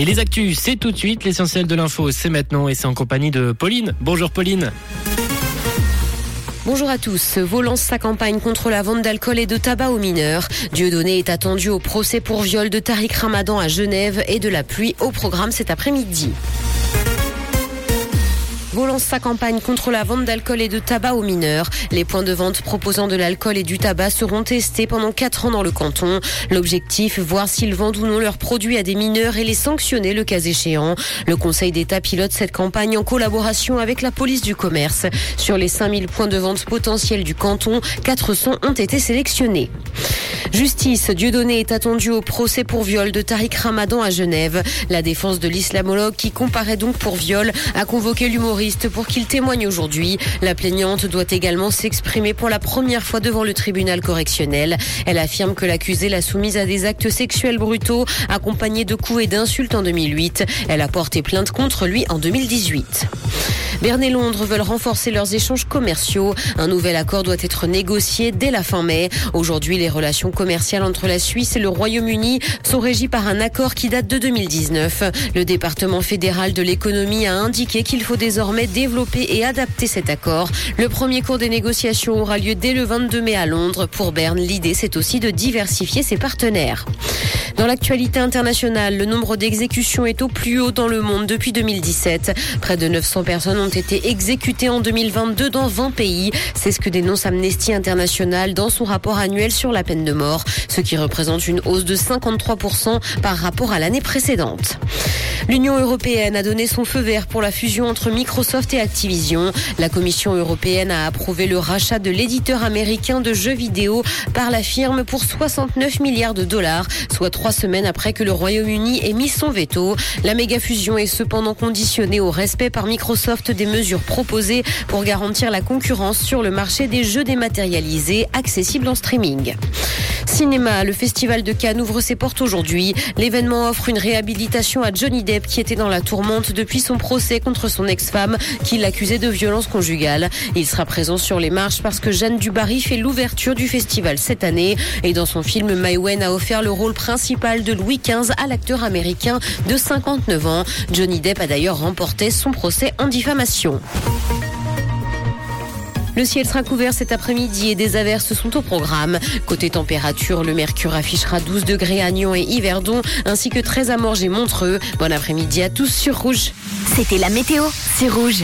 Et les actus, c'est tout de suite. L'essentiel de l'info, c'est maintenant et c'est en compagnie de Pauline. Bonjour Pauline. Bonjour à tous. Vaux sa campagne contre la vente d'alcool et de tabac aux mineurs. Dieudonné est attendu au procès pour viol de Tariq Ramadan à Genève et de la pluie au programme cet après-midi lance sa campagne contre la vente d'alcool et de tabac aux mineurs. Les points de vente proposant de l'alcool et du tabac seront testés pendant 4 ans dans le canton. L'objectif, voir s'ils vendent ou non leurs produits à des mineurs et les sanctionner le cas échéant. Le Conseil d'État pilote cette campagne en collaboration avec la police du commerce. Sur les 5000 points de vente potentiels du canton, 400 ont été sélectionnés. Justice, Dieudonné est attendu au procès pour viol de Tariq Ramadan à Genève. La défense de l'islamologue qui comparaît donc pour viol a convoqué l'humoriste pour qu'il témoigne aujourd'hui. La plaignante doit également s'exprimer pour la première fois devant le tribunal correctionnel. Elle affirme que l'accusée l'a soumise à des actes sexuels brutaux accompagnés de coups et d'insultes en 2008. Elle a porté plainte contre lui en 2018. Berne et Londres veulent renforcer leurs échanges commerciaux. Un nouvel accord doit être négocié dès la fin mai. Aujourd'hui, les relations commerciales entre la Suisse et le Royaume-Uni sont régies par un accord qui date de 2019. Le département fédéral de l'économie a indiqué qu'il faut désormais développer et adapter cet accord. Le premier cours des négociations aura lieu dès le 22 mai à Londres. Pour Berne, l'idée c'est aussi de diversifier ses partenaires. Dans l'actualité internationale, le nombre d'exécutions est au plus haut dans le monde depuis 2017. Près de 900 personnes ont été exécutées en 2022 dans 20 pays. C'est ce que dénonce Amnesty International dans son rapport annuel sur la peine de mort, ce qui représente une hausse de 53% par rapport à l'année précédente. L'Union européenne a donné son feu vert pour la fusion entre Microsoft et Activision. La Commission européenne a approuvé le rachat de l'éditeur américain de jeux vidéo par la firme pour 69 milliards de dollars, soit trois semaines après que le Royaume-Uni ait mis son veto. La méga fusion est cependant conditionnée au respect par Microsoft des mesures proposées pour garantir la concurrence sur le marché des jeux dématérialisés accessibles en streaming. Cinéma, le festival de Cannes ouvre ses portes aujourd'hui. L'événement offre une réhabilitation à Johnny Depp qui était dans la tourmente depuis son procès contre son ex-femme qui l'accusait de violence conjugale. Il sera présent sur les marches parce que Jeanne Dubarry fait l'ouverture du festival cette année et dans son film Wen a offert le rôle principal de Louis XV à l'acteur américain de 59 ans. Johnny Depp a d'ailleurs remporté son procès en diffamation. Le ciel sera couvert cet après-midi et des averses sont au programme. Côté température, le mercure affichera 12 degrés à Nyon et Yverdon, ainsi que 13 à Morges et Montreux. Bon après-midi à tous sur Rouge. C'était la météo, c'est Rouge.